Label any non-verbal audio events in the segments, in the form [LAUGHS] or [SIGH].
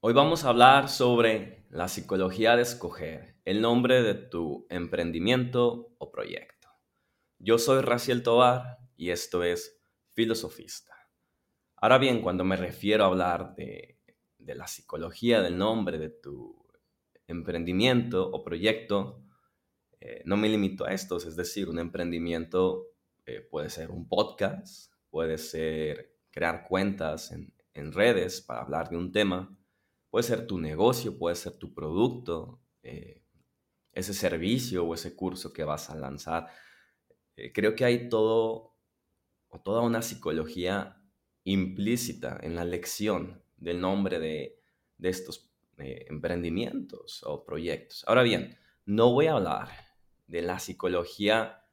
Hoy vamos a hablar sobre la psicología de escoger el nombre de tu emprendimiento o proyecto. Yo soy Raciel Tobar y esto es Filosofista. Ahora bien, cuando me refiero a hablar de, la psicología del nombre de tu emprendimiento o proyecto, eh, no me limito a estos, es decir, un emprendimiento eh, puede ser un podcast, puede ser crear cuentas en, en redes para hablar de un tema, Puede ser tu negocio, puede ser tu producto, eh, ese servicio o ese curso que vas a lanzar. Eh, creo que hay todo o toda una psicología implícita en la elección del nombre de, estos eh, emprendimientos o proyectos. Ahora bien, no voy a hablar de la psicología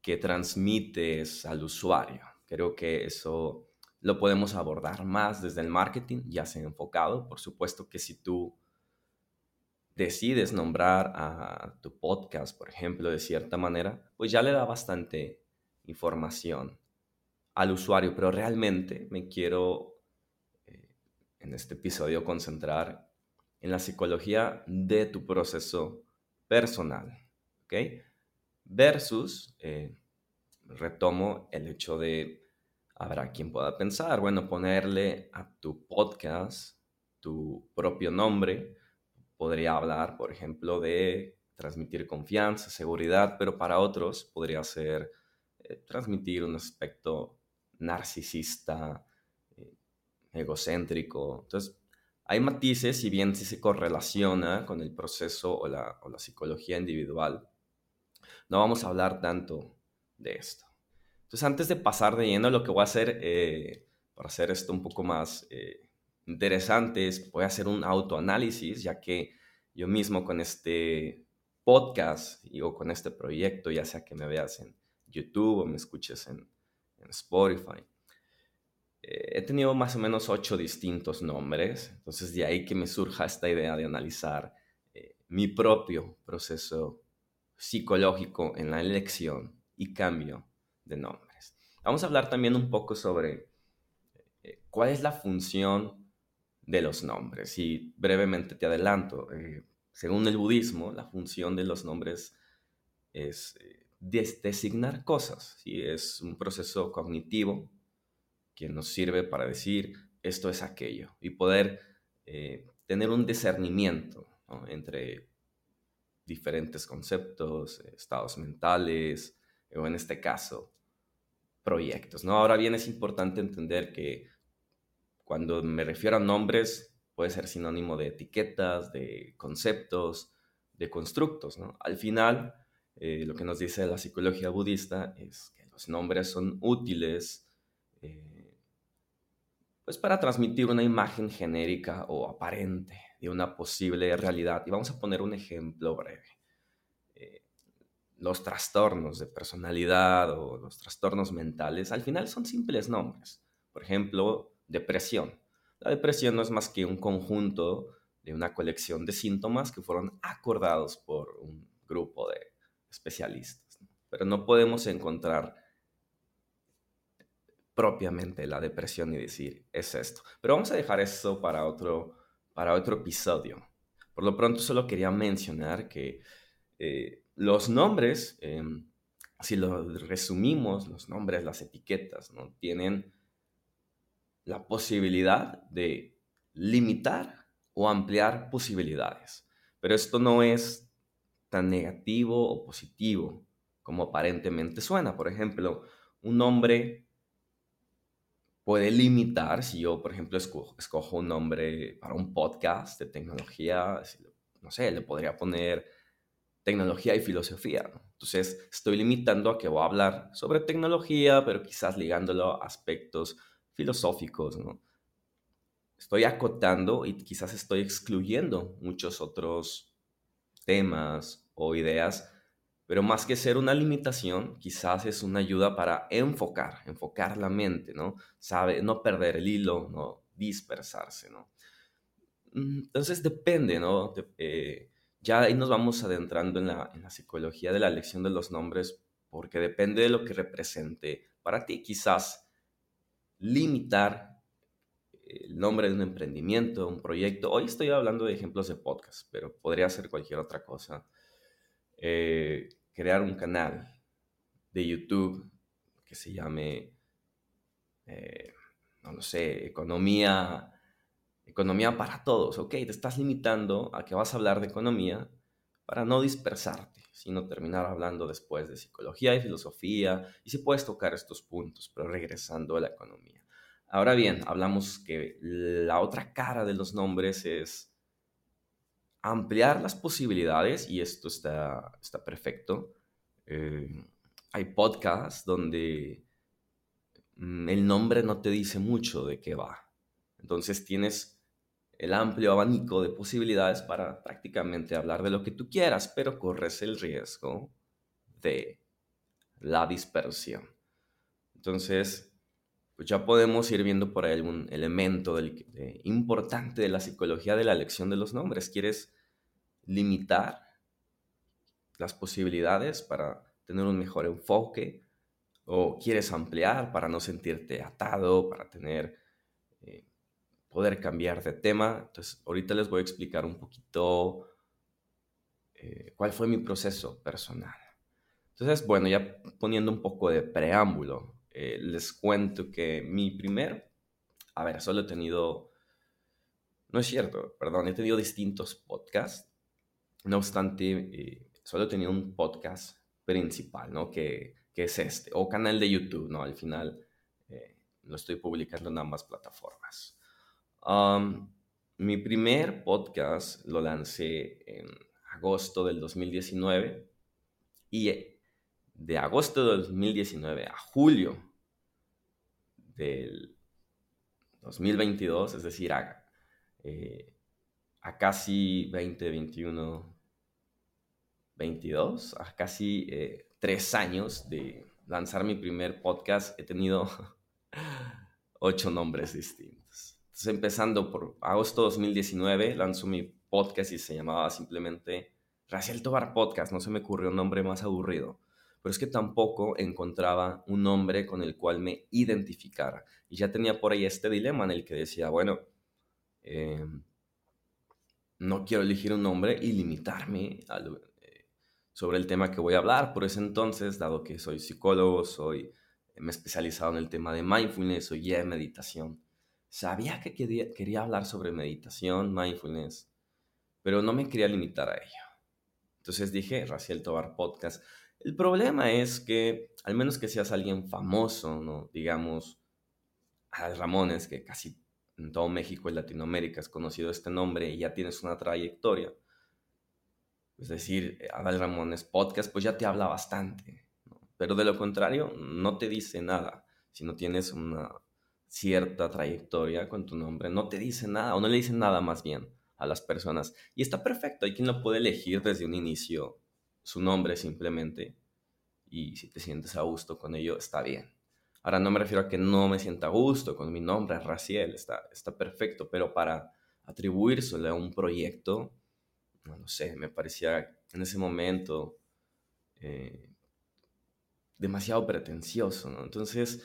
que transmites al usuario. Creo que eso lo podemos abordar más desde el marketing, ya sea enfocado. Por supuesto que si tú decides nombrar a tu podcast, por ejemplo, de cierta manera, pues ya le da bastante información al usuario, pero realmente me quiero eh, en este episodio concentrar en la psicología de tu proceso personal, ¿ok? Versus, eh, retomo el hecho de Habrá quien pueda pensar, bueno, ponerle a tu podcast tu propio nombre. Podría hablar, por ejemplo, de transmitir confianza, seguridad, pero para otros podría ser eh, transmitir un aspecto narcisista, eh, egocéntrico. Entonces, hay matices, si bien si se correlaciona con el proceso o la, o la psicología individual, no vamos a hablar tanto de esto. Entonces, antes de pasar de lleno, lo que voy a hacer eh, para hacer esto un poco más eh, interesante es, voy a hacer un autoanálisis, ya que yo mismo con este podcast o con este proyecto, ya sea que me veas en YouTube o me escuches en, Spotify, eh, he tenido más o menos ocho distintos nombres, entonces de ahí que me surja esta idea de analizar mi propio proceso psicológico en la elección y cambio de nombres. Vamos a hablar también un poco sobre eh, cuál es la función de los nombres. Y brevemente te adelanto, eh, según el budismo, la función de los nombres es eh, designar cosas. ¿sí? Es un proceso cognitivo que nos sirve para decir esto es aquello y poder tener un discernimiento entre diferentes conceptos, estados mentales, o en este caso, proyectos. ¿no? Ahora bien, es importante entender que cuando me refiero a nombres, puede ser sinónimo de etiquetas, de conceptos, de constructos. ¿no? Al final, eh, lo que nos dice la psicología budista es que los nombres son útiles eh, pues para transmitir una imagen genérica o aparente de una posible realidad. Y vamos a poner un ejemplo breve los trastornos de personalidad o los trastornos mentales, al final son simples nombres. Por ejemplo, depresión. La depresión no es más que un conjunto de una colección de síntomas que fueron acordados por un grupo de especialistas. Pero no podemos encontrar propiamente la depresión y decir, es esto. Pero vamos a dejar eso para otro, para otro episodio. Por lo pronto solo quería mencionar que eh, los nombres, em, si lo resumimos, los nombres, las etiquetas, ¿no? tienen la posibilidad de limitar o ampliar posibilidades. Pero esto no es tan negativo o positivo como aparentemente suena. Por ejemplo, un nombre puede limitar, si yo, por ejemplo, escojo, un nombre para un podcast de tecnología, no sé, le podría poner tecnología y filosofía. Entonces, estoy limitando a que voy a hablar sobre tecnología, pero quizás ligándolo a aspectos filosóficos. ¿no? Estoy acotando y quizás estoy excluyendo muchos otros temas o ideas, pero más que ser una limitación, quizás es una ayuda para enfocar, enfocar la mente, ¿no? Sabe, no perder el hilo, no dispersarse, ¿no? Mm, entonces depende, ¿no? Eh, ya ahí nos vamos adentrando en la, psicología de la elección de los nombres, porque depende de lo que represente para ti. Quizás limitar el nombre de un emprendimiento, un proyecto. Hoy estoy hablando de ejemplos de podcast, pero podría ser cualquier otra cosa. Eh, crear un canal de YouTube que se llame, eh, no lo sé, economía, economía para todos. Ok, te estás limitando a que vas a hablar de economía para no dispersarte, sino terminar hablando después de psicología y filosofía, y si puedes tocar estos puntos, pero regresando a la economía. Ahora bien, hablamos que la otra cara de los nombres es ampliar las posibilidades, y esto está, está perfecto. Eh, hay podcasts donde mm, el nombre no te dice mucho de qué va. Entonces tienes el amplio abanico de posibilidades para prácticamente hablar de lo que tú quieras, pero corres el riesgo de la dispersión. Entonces, pues ya podemos ir viendo por ahí algún elemento importante de la psicología de la elección de los nombres. ¿Quieres limitar las posibilidades para tener un mejor enfoque? ¿O quieres ampliar para no sentirte atado, para tener, poder cambiar de tema? Entonces, ahorita les voy a explicar un poquito eh, cuál fue mi proceso personal. Entonces, bueno, ya poniendo un poco de preámbulo, eh, les cuento que mi primer, a ver, solo he tenido, no es cierto, perdón, he tenido distintos podcasts, no obstante, eh, solo he tenido un podcast principal, ¿no? Que, que, es este, o canal de YouTube, ¿no? Al final eh, lo estoy publicando en ambas plataformas. Mi primer podcast lo lancé en agosto del 2019 y de agosto de 2019 a julio del 2022, es decir, a, eh, a casi 20, 21, 22, a casi eh, tres años de lanzar mi primer podcast, he tenido [LAUGHS] ocho nombres distintos. Empezando por agosto 2019, lanzó mi podcast y se llamaba simplemente Raciel Tobar Podcast. No se me ocurrió un nombre más aburrido pero es que tampoco encontraba un nombre con el cual me identificara. Y ya tenía por ahí este dilema en el que decía, bueno, em, no quiero elegir un nombre y limitarme eh, sobre el tema que voy a hablar. Por ese entonces, dado que soy psicólogo, soy, me he especializado en el tema de mindfulness, soy guía de meditación. Sabía que quería, hablar sobre meditación, mindfulness, pero no me quería limitar a ello. Entonces dije, Raciel Tobar Podcast el problema es que, al menos que seas alguien famoso, ¿no? Digamos, Adal Ramones, que casi en todo México y Latinoamérica has conocido este nombre y ya tienes una trayectoria. Es decir, Adal Ramones Podcast, pues ya te habla bastante. Pero de lo contrario, no te dice nada. Si no tienes una cierta trayectoria con tu nombre, no te dice nada, o no le dice nada más bien a las personas. Y está perfecto, hay quien lo puede elegir desde un inicio su nombre simplemente y si te sientes a gusto con ello, está bien. Ahora no me refiero a que no me sienta a gusto con mi nombre, Raciel, está, está perfecto, pero para atribuírselo a un proyecto, no, sé, me parecía en ese momento eh, demasiado pretencioso, ¿no? Entonces,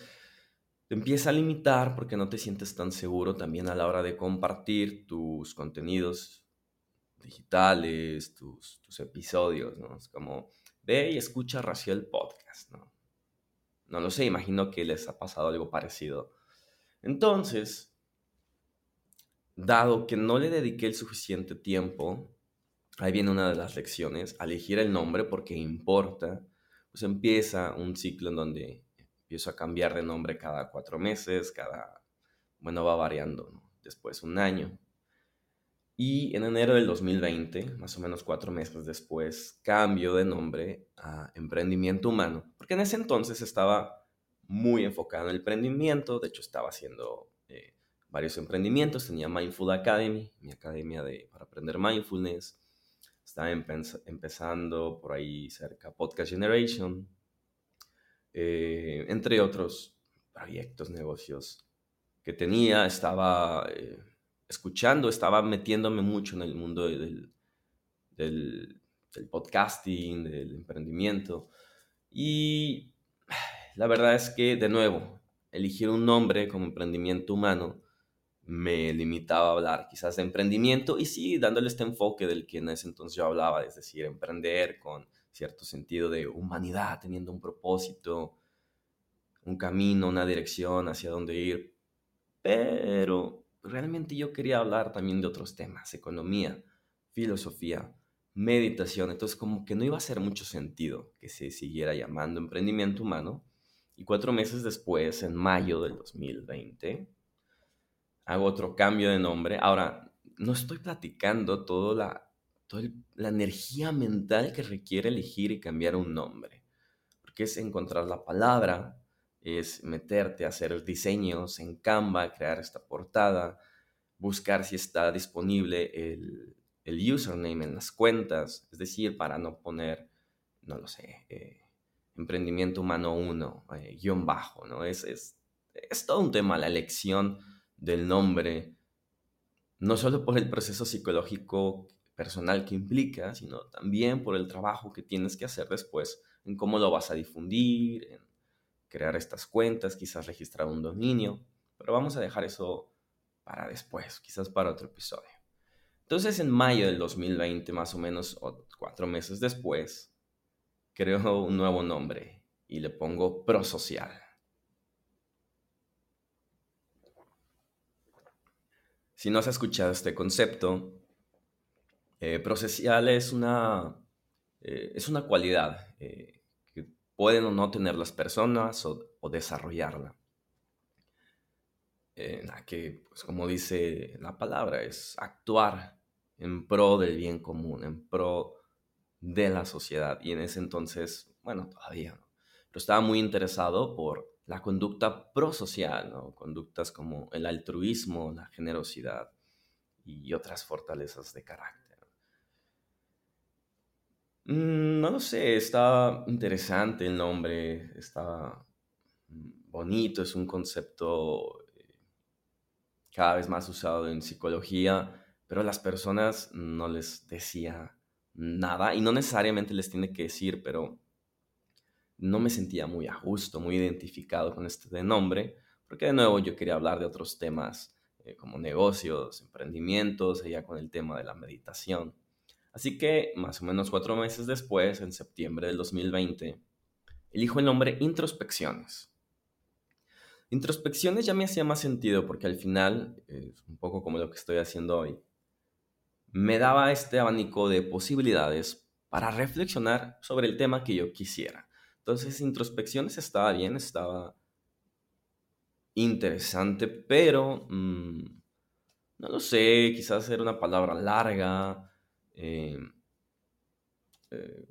te empieza a limitar porque no te sientes tan seguro también a la hora de compartir tus contenidos digitales, tus, episodios, ¿no? Es como, ve y escucha Raciel Podcast, ¿no? No lo sé, imagino que les ha pasado algo parecido. Entonces, dado que no le dediqué el suficiente tiempo, ahí viene una de las lecciones, elegir el nombre porque importa, pues empieza un ciclo en donde empiezo a cambiar de nombre cada cuatro meses, cada, bueno, va variando. Después un año, y en enero del 2020, más o menos cuatro meses después, cambio de nombre a Emprendimiento Humano, porque en ese entonces estaba muy enfocado en el emprendimiento, de hecho estaba haciendo eh, varios emprendimientos, tenía Mindful Academy, mi academia de, para aprender mindfulness, estaba empezando por ahí cerca Podcast Generation, eh, entre otros proyectos, negocios que tenía, estaba... Eh, escuchando, estaba metiéndome mucho en el mundo del, del, podcasting, del emprendimiento. Y la verdad es que, de nuevo, elegir un nombre como emprendimiento humano me limitaba a hablar quizás de emprendimiento y sí dándole este enfoque del que en ese entonces yo hablaba, es decir, emprender con cierto sentido de humanidad, teniendo un propósito, un camino, una dirección hacia dónde ir. Pero realmente yo quería hablar también de otros temas, economía, filosofía, meditación. Entonces como que no iba a hacer mucho sentido que se siguiera llamando emprendimiento humano. Y cuatro meses después, en mayo del 2020, hago otro cambio de nombre. Ahora, no estoy platicando toda la, toda la energía mental que requiere elegir y cambiar un nombre. Porque es encontrar la palabra, es meterte a hacer diseños en Canva, crear esta portada, buscar si está disponible el, el username en las cuentas, es decir, para no poner, no lo sé, eh, emprendimiento humano 1, eh, guion bajo, ¿no? Es, es, es todo un tema la elección del nombre, no solo por el proceso psicológico personal que implica, sino también por el trabajo que tienes que hacer después en cómo lo vas a difundir, en crear estas cuentas, quizás registrar un dominio, pero vamos a dejar eso para después, quizás para otro episodio. Entonces en mayo del 2020, más o menos, cuatro meses después, creo un nuevo nombre y le pongo prosocial. Si no has escuchado este concepto, eh, prosocial es una, eh, es una cualidad eh, que pueden o no tener las personas o, desarrollarla. que, pues, como dice la palabra, es actuar en pro del bien común, en pro de la sociedad. Y en ese entonces, bueno, todavía no, pero estaba muy interesado por la conducta prosocial, ¿no? conductas como el altruismo, la generosidad y otras fortalezas de carácter. Mm, no lo sé, está interesante el nombre, está bonito, es un concepto eh, cada vez más usado en psicología pero a las personas no les decía nada y no necesariamente les tiene que decir, pero no me sentía muy a gusto, muy identificado con este nombre, porque de nuevo yo quería hablar de otros temas eh, como negocios, emprendimientos, ya con el tema de la meditación. Así que más o menos cuatro meses después, en septiembre del 2020, elijo el nombre Introspecciones. Introspecciones ya me hacía más sentido porque al final, un poco como lo que estoy haciendo hoy, me daba este abanico de posibilidades para reflexionar sobre el tema que yo quisiera. Entonces, introspecciones estaba bien, estaba interesante, pero mm, no lo sé, quizás era una palabra larga. Eh, eh,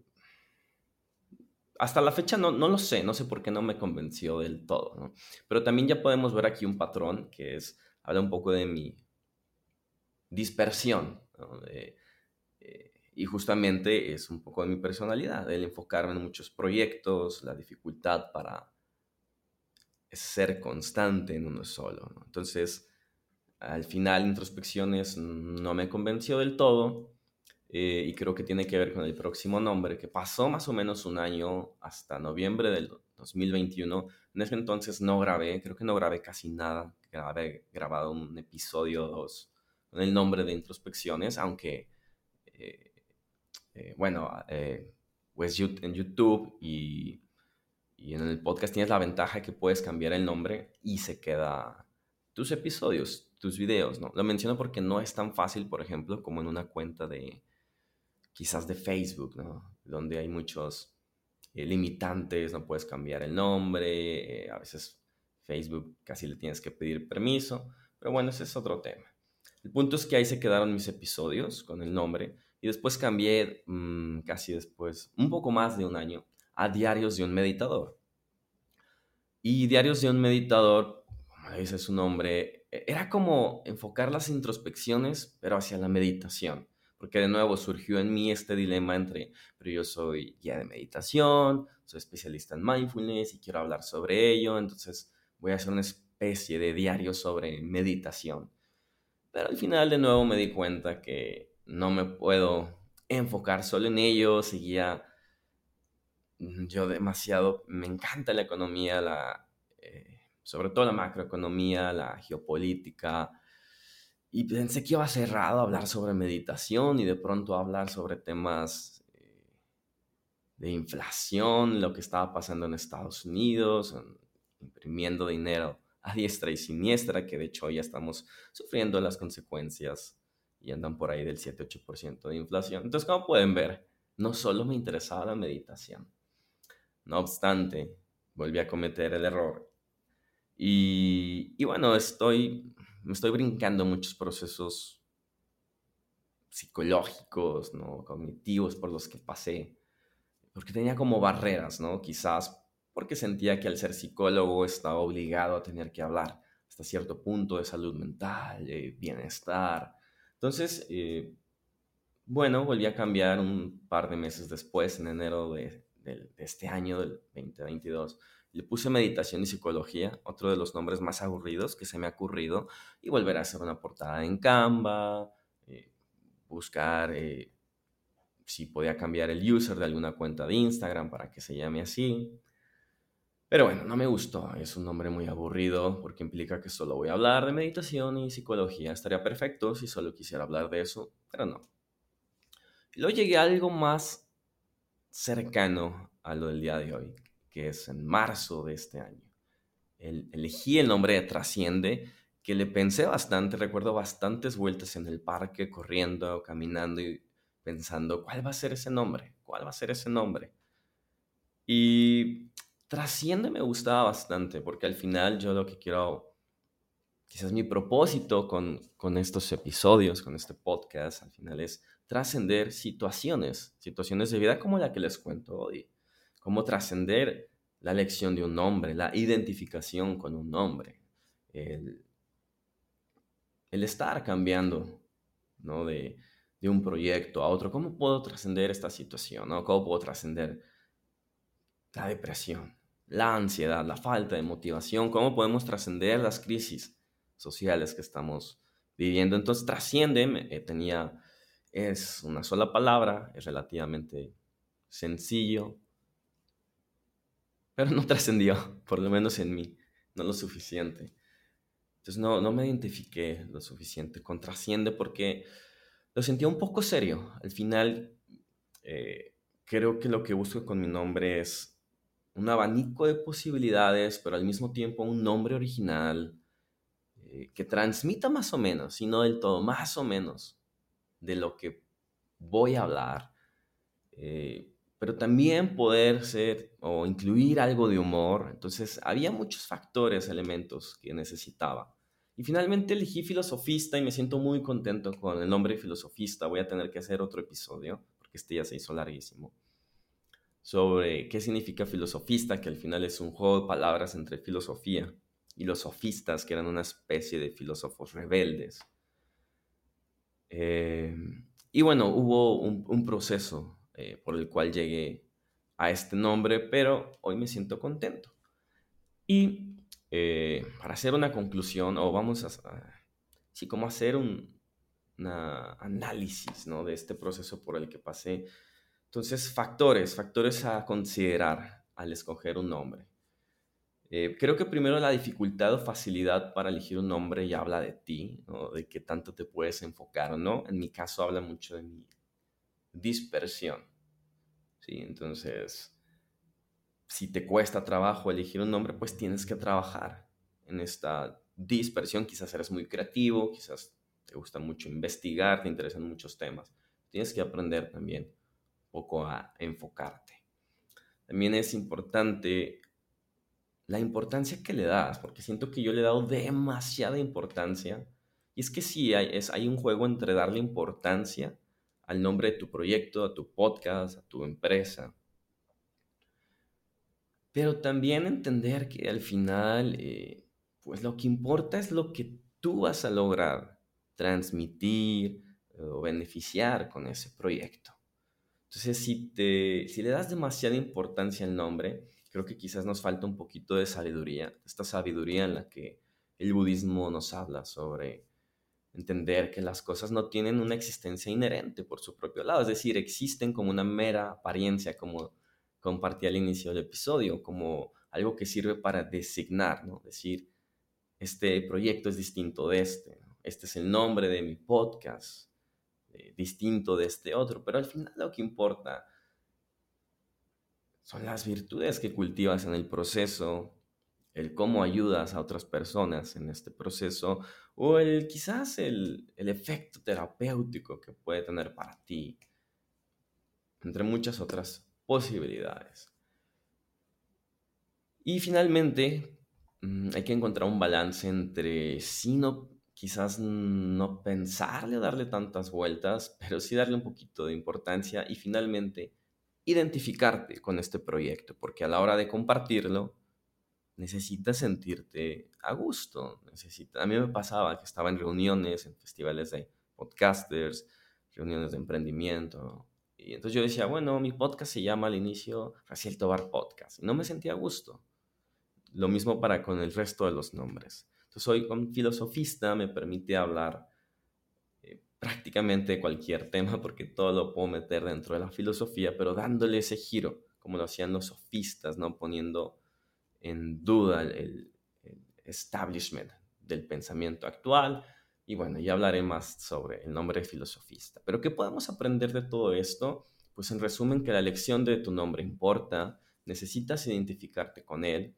hasta la fecha no, no, lo sé, no sé por qué no me convenció del todo, Pero también ya podemos ver aquí un patrón que es, habla un poco de mi dispersión, eh, y justamente es un poco de mi personalidad, el enfocarme en muchos proyectos, la dificultad para ser constante en uno solo. Entonces, al final, introspecciones no me convenció del todo eh, y creo que tiene que ver con el próximo nombre, que pasó más o menos un año hasta noviembre del 2021. En ese entonces no grabé, creo que no grabé casi nada, grabé grabado un episodio o dos con el nombre de introspecciones, aunque, eh, eh, bueno, pues en YouTube y, y, en el podcast tienes la ventaja que puedes cambiar el nombre y se queda tus episodios, tus videos, ¿no? Lo menciono porque no es tan fácil, por ejemplo, como en una cuenta de, quizás de Facebook, ¿no? Donde hay muchos limitantes, no puedes cambiar el nombre, a veces Facebook casi le tienes que pedir permiso, pero bueno, ese es otro tema. El punto es que ahí se quedaron mis episodios con el nombre y después cambié mm, casi después, un poco más de un año, a Diarios de un Meditador. Y Diarios de un Meditador, como dice su nombre, e, era como enfocar las introspecciones, pero hacia la meditación. Porque de nuevo surgió en mí este dilema entre, pero yo soy guía de meditación, soy especialista en mindfulness y quiero hablar sobre ello, entonces voy a hacer una especie de diario sobre meditación. Pero al final de nuevo me di cuenta que no me puedo enfocar solo en ello, seguía mm, yo demasiado, me encanta la economía, eh, sobre todo la macroeconomía, la geopolítica, y pensé que iba a ser raro hablar sobre meditación y de pronto hablar sobre temas eh, de inflación, lo que estaba pasando en Estados Unidos, imprimiendo dinero a diestra y siniestra, que de hecho ya estamos sufriendo las consecuencias y andan por ahí del 7-8% de inflación. Entonces, como pueden ver, no solo me interesaba la meditación. No obstante, volví a cometer el error. Y, y bueno, estoy me estoy brincando muchos procesos psicológicos, ¿no? cognitivos por los que pasé, porque tenía como barreras, ¿no? Quizás porque sentía que al ser psicólogo estaba obligado a tener que hablar hasta cierto punto de salud mental, de bienestar. Entonces, eh, bueno, volví a cambiar un par de meses después, en enero de, de este año, del 2022 le puse meditación y psicología, otro de los nombres más aburridos que se me ha ocurrido, y volver a hacer una portada en Canva, eh, buscar eh, si podía cambiar el user de alguna cuenta de Instagram para que se llame así. Pero bueno, no me gustó, es un nombre muy aburrido porque implica que solo voy a hablar de meditación y psicología. Estaría perfecto si solo quisiera hablar de eso, pero no. Luego llegué a algo más cercano a lo del día de hoy, es en marzo de este año. elegí el nombre de Trasciende, que le pensé bastante, recuerdo bastantes vueltas en el parque, corriendo, caminando y pensando, ¿cuál va a ser ese nombre? ¿Cuál va a ser ese nombre? Y Trasciende me gustaba bastante, porque al final yo lo que quiero, quizás mi propósito con, con estos episodios, con este podcast, al final es trascender situaciones, situaciones de vida como la que les cuento hoy cómo trascender la elección de un nombre, la identificación con un nombre, el, estar cambiando ¿no? de, un proyecto a otro. ¿Cómo puedo trascender esta situación? ¿no? ¿Cómo puedo trascender la depresión, la ansiedad, la falta de motivación? ¿Cómo podemos trascender las crisis sociales que estamos viviendo? Entonces, trasciende, eh, tenía, es una sola palabra, es relativamente sencillo, pero no [LAUGHS] trascendió, por lo menos en mí, no lo suficiente. Entonces no, no me identifiqué lo suficiente con trasciende porque lo sentía un poco serio. Al final, eh, creo que lo que busco con mi nombre es un abanico de posibilidades, pero al mismo tiempo un nombre original eh, que transmita más o menos, y no del todo, más o menos de lo que voy a hablar. Eh, pero también poder ser o incluir algo de humor. Entonces había muchos factores, elementos que necesitaba. Y finalmente elegí filosofista y me siento muy contento con el nombre filosofista. Voy a tener que hacer otro episodio, porque este ya se hizo larguísimo, sobre qué significa filosofista, que al final es un juego de palabras entre filosofía y los sofistas, que eran una especie de filósofos rebeldes. Eh, y bueno, hubo un proceso eh, por el cual llegué a este nombre, pero hoy me siento contento. Y eh, para hacer una conclusión, o vamos a, sí, como hacer un análisis ¿no? de este proceso por el que pasé. Entonces, factores, factores a considerar al escoger un nombre. Eh, creo que primero la dificultad o facilidad para elegir un nombre ya habla de ti, ¿no? de qué tanto te puedes enfocar, ¿no? En mi caso habla mucho de mi dispersión. ¿Sí? Entonces, si te cuesta trabajo elegir un nombre, pues tienes que trabajar en esta dispersión. Quizás eres muy creativo, quizás te gusta mucho investigar, te interesan muchos temas. Tienes que aprender también un poco a enfocarte. También es importante la importancia que le das, porque siento que yo le he dado demasiada importancia. Y es que sí, hay, es, hay un juego entre darle importancia al nombre de tu proyecto, a tu podcast, a tu empresa. Pero también entender que al final, eh, pues lo que importa es lo que tú vas a lograr transmitir eh, o beneficiar con ese proyecto. Entonces, si, te, si le das demasiada importancia al nombre, creo que quizás nos falta un poquito de sabiduría, esta sabiduría en la que el budismo nos habla sobre entender que las cosas no tienen una existencia inherente por su propio lado, es decir, existen como una mera apariencia, como compartí al inicio del episodio, como algo que sirve para designar, ¿no? Decir, este proyecto es distinto de este, este es el nombre de mi podcast, eh, distinto de este otro, pero al final lo que importa son las virtudes que cultivas en el proceso, el cómo ayudas a otras personas en este proceso o el quizás el, el efecto terapéutico que puede tener para ti, entre muchas otras posibilidades. Y finalmente, mm, hay que encontrar un balance entre sí no, quizás no pensarle o darle tantas vueltas, pero sí darle un poquito de importancia y finalmente identificarte con este proyecto, porque a la hora de compartirlo, necesitas sentirte a gusto. Necesita, a mí me pasaba que estaba en reuniones, en festivales de podcasters, reuniones de emprendimiento. Y entonces yo decía, bueno, mi podcast se llama al inicio Raciel Tobar Podcast. Y no me sentía a gusto. Lo mismo para con el resto de los nombres. Entonces soy un filosofista, me permite hablar eh, prácticamente cualquier tema porque todo lo puedo meter dentro de la filosofía, pero dándole ese giro, como lo hacían los sofistas, ¿no? Poniendo en duda el, establishment del pensamiento actual. Y bueno, ya hablaré más sobre el nombre de filosofista. Pero ¿qué podemos aprender de todo esto? Pues en resumen que la elección de tu nombre importa, necesitas identificarte con él,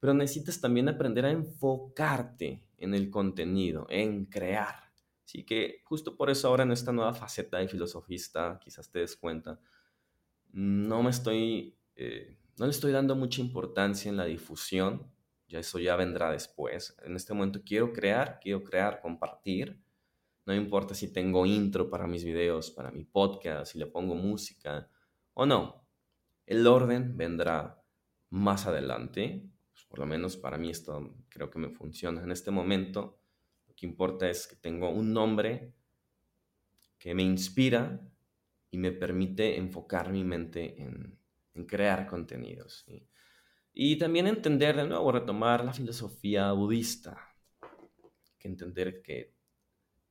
pero necesitas también aprender a enfocarte en el contenido, en crear. Así que justo por eso ahora en esta nueva faceta de filosofista, quizás te des cuenta, no me estoy eh, no le estoy dando mucha importancia en la difusión, ya eso ya vendrá después. En este momento quiero crear, quiero crear, compartir. No importa si tengo intro para mis videos, para mi podcast, si le pongo música o no. El orden vendrá más adelante. Pues, por lo menos para mí esto creo que me funciona. En este momento lo que importa es que tengo un nombre que me inspira y me permite enfocar mi mente en, en crear contenidos. Y también entender de nuevo, retomar la filosofía budista, que entender que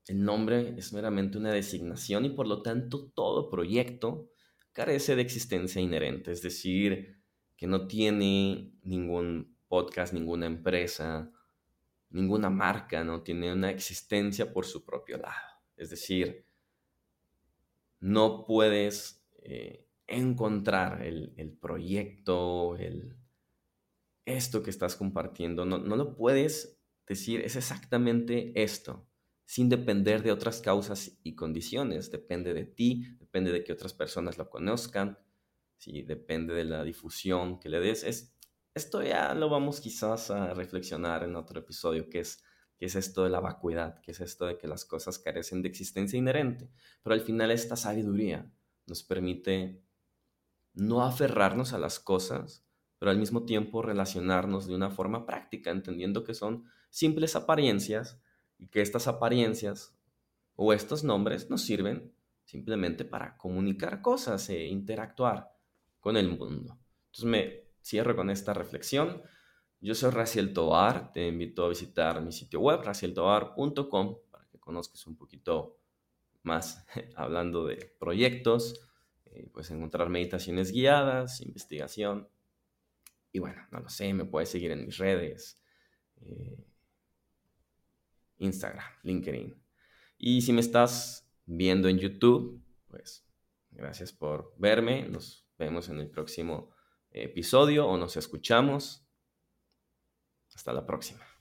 el nombre es meramente una designación y por lo tanto todo proyecto carece de existencia inherente, es decir, que no tiene ningún podcast, ninguna empresa, ninguna marca, no tiene una existencia por su propio lado. Es decir, no puedes eh, encontrar el, proyecto, el, esto que estás compartiendo. No, no lo puedes decir, es exactamente esto, sin depender de otras causas y condiciones. Depende de ti, depende de que otras personas lo conozcan, ¿sí? depende de la difusión que le des. Es, esto ya lo vamos quizás a reflexionar en otro episodio, que es, que es esto de la vacuidad, que es esto de que las cosas carecen de existencia inherente. Pero al final esta sabiduría nos permite no aferrarnos a las cosas, pero al mismo tiempo relacionarnos de una forma práctica, entendiendo que son simples apariencias y que estas apariencias o estos nombres nos sirven simplemente para comunicar cosas e interactuar con el mundo. Entonces me cierro con esta reflexión. Yo soy Raciel Tobar, te invito a visitar mi sitio web, racieltobar.com, para que conozcas un poquito más [LAUGHS] hablando de proyectos, eh, puedes encontrar meditaciones guiadas, investigación. Y bueno, no lo sé, me puedes seguir en mis redes. Eh, Instagram, LinkedIn. Y si me estás viendo en YouTube, pues gracias por verme. Nos vemos en el próximo episodio o nos escuchamos. Hasta la próxima.